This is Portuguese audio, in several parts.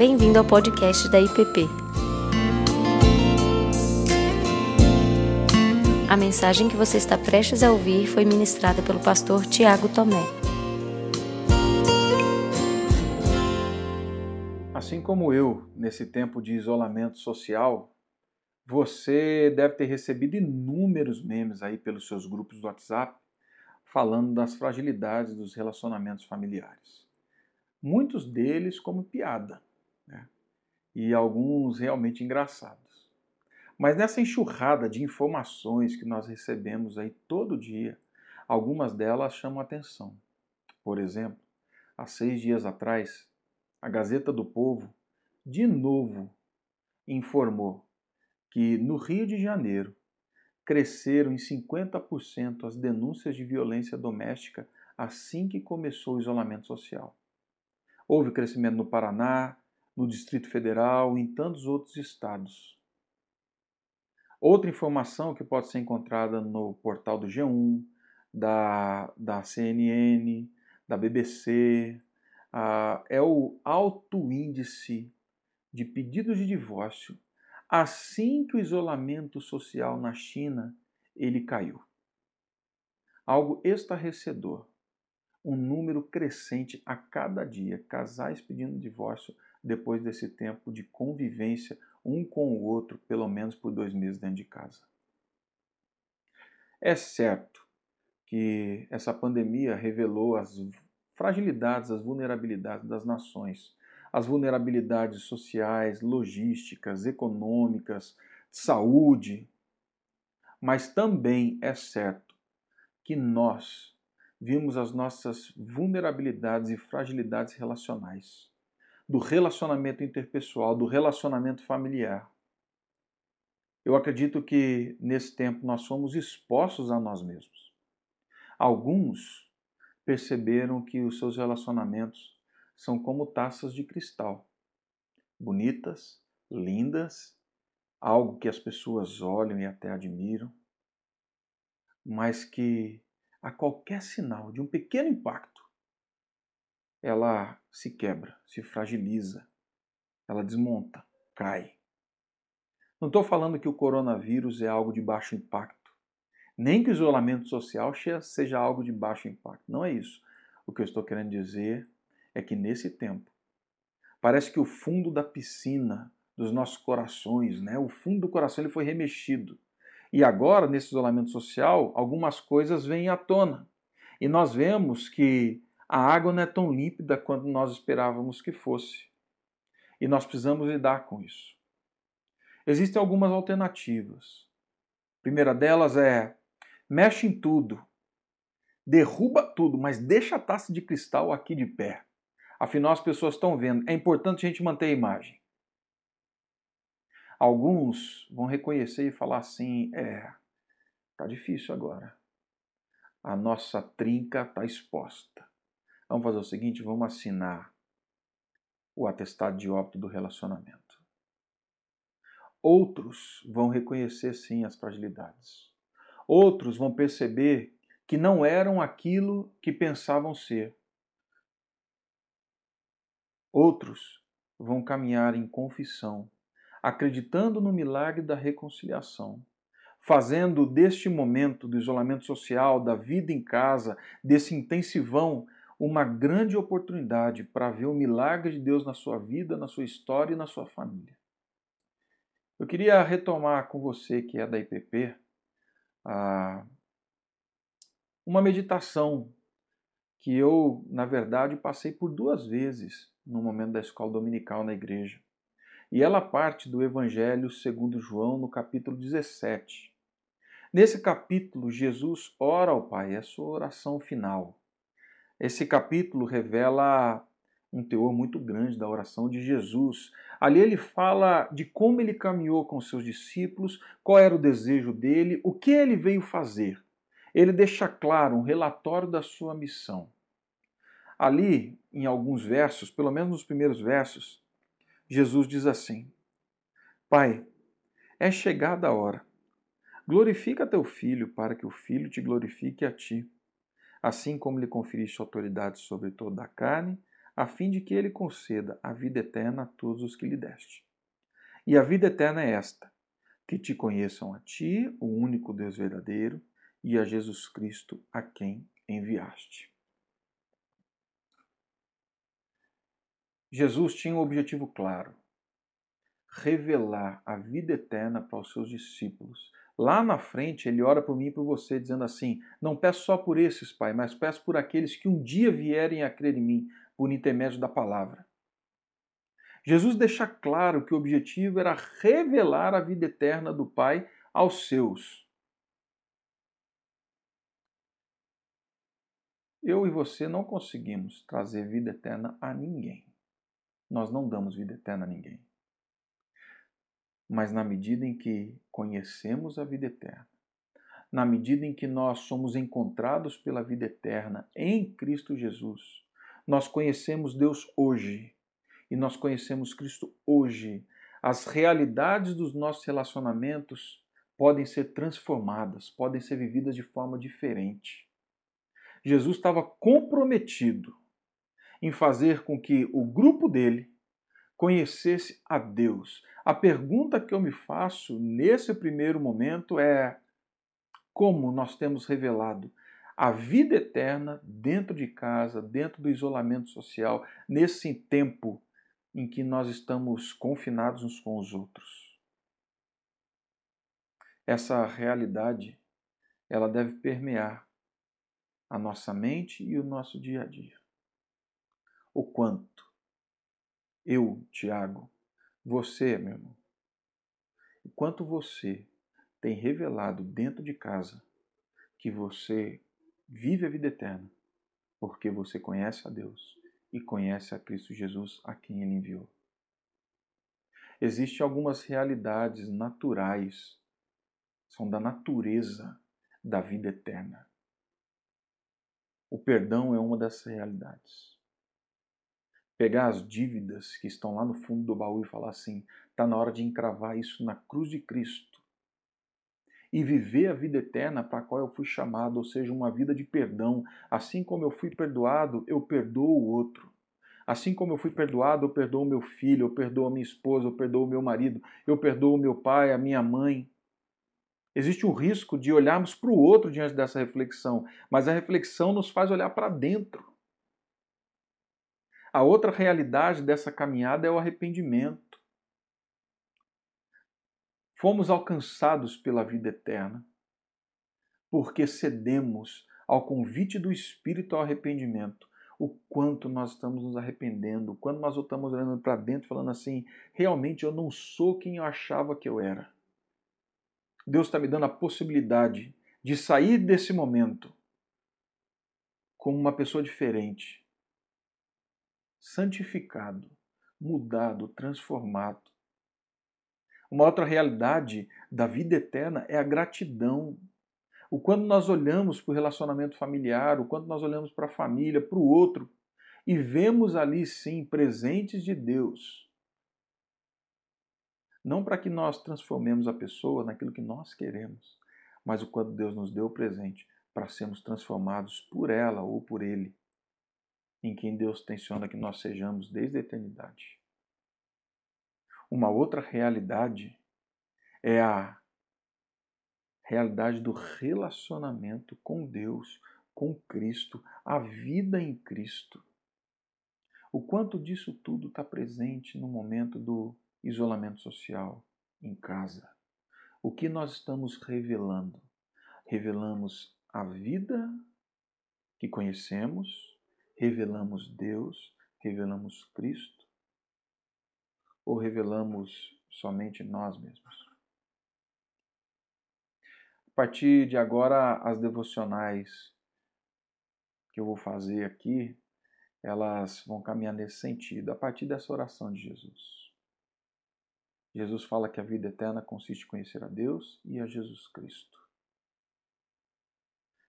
Bem-vindo ao podcast da IPP. A mensagem que você está prestes a ouvir foi ministrada pelo pastor Tiago Tomé. Assim como eu, nesse tempo de isolamento social, você deve ter recebido inúmeros memes aí pelos seus grupos do WhatsApp falando das fragilidades dos relacionamentos familiares. Muitos deles como piada? E alguns realmente engraçados. Mas nessa enxurrada de informações que nós recebemos aí todo dia, algumas delas chamam atenção. Por exemplo, há seis dias atrás, a Gazeta do Povo de novo informou que no Rio de Janeiro cresceram em 50% as denúncias de violência doméstica assim que começou o isolamento social. Houve crescimento no Paraná, no Distrito Federal em tantos outros estados. Outra informação que pode ser encontrada no portal do G1, da, da CNN, da BBC, uh, é o alto índice de pedidos de divórcio assim que o isolamento social na China ele caiu. Algo estarrecedor. Um número crescente a cada dia, casais pedindo divórcio depois desse tempo de convivência um com o outro, pelo menos por dois meses dentro de casa. É certo que essa pandemia revelou as fragilidades, as vulnerabilidades das nações as vulnerabilidades sociais, logísticas, econômicas, saúde. Mas também é certo que nós vimos as nossas vulnerabilidades e fragilidades relacionais, do relacionamento interpessoal, do relacionamento familiar. Eu acredito que nesse tempo nós fomos expostos a nós mesmos. Alguns perceberam que os seus relacionamentos são como taças de cristal, bonitas, lindas, algo que as pessoas olham e até admiram, mas que a qualquer sinal de um pequeno impacto, ela se quebra, se fragiliza, ela desmonta, cai. Não estou falando que o coronavírus é algo de baixo impacto, nem que o isolamento social seja algo de baixo impacto. Não é isso. O que eu estou querendo dizer é que nesse tempo, parece que o fundo da piscina dos nossos corações, né, o fundo do coração ele foi remexido. E agora, nesse isolamento social, algumas coisas vêm à tona. E nós vemos que a água não é tão límpida quanto nós esperávamos que fosse. E nós precisamos lidar com isso. Existem algumas alternativas. A primeira delas é mexe em tudo, derruba tudo, mas deixa a taça de cristal aqui de pé. Afinal, as pessoas estão vendo. É importante a gente manter a imagem. Alguns vão reconhecer e falar assim: é, tá difícil agora. A nossa trinca está exposta. Vamos fazer o seguinte: vamos assinar o atestado de óbito do relacionamento. Outros vão reconhecer sim as fragilidades. Outros vão perceber que não eram aquilo que pensavam ser Outros vão caminhar em confissão, acreditando no milagre da reconciliação, fazendo deste momento do isolamento social, da vida em casa, desse intensivão, uma grande oportunidade para ver o milagre de Deus na sua vida, na sua história e na sua família. Eu queria retomar com você, que é da IPP, uma meditação que eu, na verdade, passei por duas vezes no momento da escola dominical na igreja. E ela parte do Evangelho segundo João, no capítulo 17. Nesse capítulo, Jesus ora ao Pai, é a sua oração final. Esse capítulo revela um teor muito grande da oração de Jesus. Ali ele fala de como ele caminhou com seus discípulos, qual era o desejo dele, o que ele veio fazer. Ele deixa claro um relatório da sua missão. Ali, em alguns versos, pelo menos nos primeiros versos, Jesus diz assim: Pai, é chegada a hora. Glorifica teu filho, para que o filho te glorifique a ti, assim como lhe conferiste autoridade sobre toda a carne, a fim de que ele conceda a vida eterna a todos os que lhe deste. E a vida eterna é esta: que te conheçam a ti, o único Deus verdadeiro, e a Jesus Cristo, a quem enviaste. Jesus tinha um objetivo claro: revelar a vida eterna para os seus discípulos. Lá na frente, ele ora por mim e por você, dizendo assim: Não peço só por esses, Pai, mas peço por aqueles que um dia vierem a crer em mim, por intermédio da palavra. Jesus deixa claro que o objetivo era revelar a vida eterna do Pai aos seus. Eu e você não conseguimos trazer vida eterna a ninguém. Nós não damos vida eterna a ninguém. Mas na medida em que conhecemos a vida eterna, na medida em que nós somos encontrados pela vida eterna em Cristo Jesus, nós conhecemos Deus hoje e nós conhecemos Cristo hoje. As realidades dos nossos relacionamentos podem ser transformadas, podem ser vividas de forma diferente. Jesus estava comprometido em fazer com que o grupo dele conhecesse a Deus. A pergunta que eu me faço nesse primeiro momento é: como nós temos revelado a vida eterna dentro de casa, dentro do isolamento social, nesse tempo em que nós estamos confinados uns com os outros? Essa realidade, ela deve permear a nossa mente e o nosso dia a dia. O quanto eu, Tiago, você, meu irmão, o quanto você tem revelado dentro de casa que você vive a vida eterna, porque você conhece a Deus e conhece a Cristo Jesus a quem ele enviou. Existem algumas realidades naturais, são da natureza da vida eterna. O perdão é uma dessas realidades. Pegar as dívidas que estão lá no fundo do baú e falar assim: está na hora de encravar isso na cruz de Cristo e viver a vida eterna para a qual eu fui chamado, ou seja, uma vida de perdão. Assim como eu fui perdoado, eu perdoo o outro. Assim como eu fui perdoado, eu perdoo meu filho, eu perdoo a minha esposa, eu perdoo o meu marido, eu perdoo o meu pai, a minha mãe. Existe um risco de olharmos para o outro diante dessa reflexão, mas a reflexão nos faz olhar para dentro. A outra realidade dessa caminhada é o arrependimento. Fomos alcançados pela vida eterna porque cedemos ao convite do Espírito ao arrependimento. O quanto nós estamos nos arrependendo, quando nós estamos olhando para dentro falando assim: realmente eu não sou quem eu achava que eu era. Deus está me dando a possibilidade de sair desse momento como uma pessoa diferente, santificado, mudado, transformado. Uma outra realidade da vida eterna é a gratidão. O quando nós olhamos para o relacionamento familiar, o quando nós olhamos para a família, para o outro, e vemos ali sim presentes de Deus não para que nós transformemos a pessoa naquilo que nós queremos, mas o quanto Deus nos deu o presente para sermos transformados por ela ou por ele, em quem Deus tenciona que nós sejamos desde a eternidade. Uma outra realidade é a realidade do relacionamento com Deus, com Cristo, a vida em Cristo. O quanto disso tudo está presente no momento do isolamento social, em casa. O que nós estamos revelando? Revelamos a vida que conhecemos, revelamos Deus, revelamos Cristo, ou revelamos somente nós mesmos? A partir de agora, as devocionais que eu vou fazer aqui, elas vão caminhar nesse sentido, a partir dessa oração de Jesus. Jesus fala que a vida eterna consiste em conhecer a Deus e a Jesus Cristo.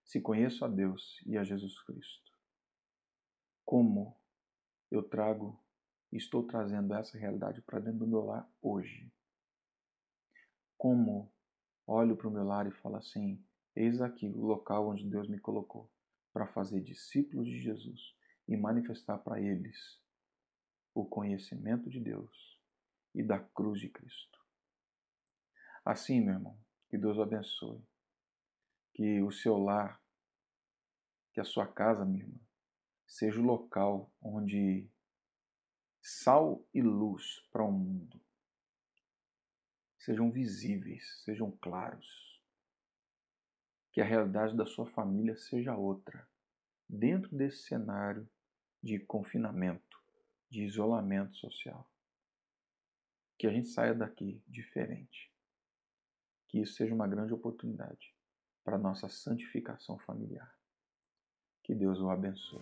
Se conheço a Deus e a Jesus Cristo, como eu trago estou trazendo essa realidade para dentro do meu lar hoje? Como olho para o meu lar e falo assim: eis aqui o local onde Deus me colocou para fazer discípulos de Jesus e manifestar para eles o conhecimento de Deus e da cruz de Cristo. Assim, meu irmão, que Deus o abençoe. Que o seu lar, que a sua casa, minha irmã, seja o local onde sal e luz para o mundo sejam visíveis, sejam claros. Que a realidade da sua família seja outra, dentro desse cenário de confinamento, de isolamento social. Que a gente saia daqui diferente. Que isso seja uma grande oportunidade para a nossa santificação familiar. Que Deus o abençoe.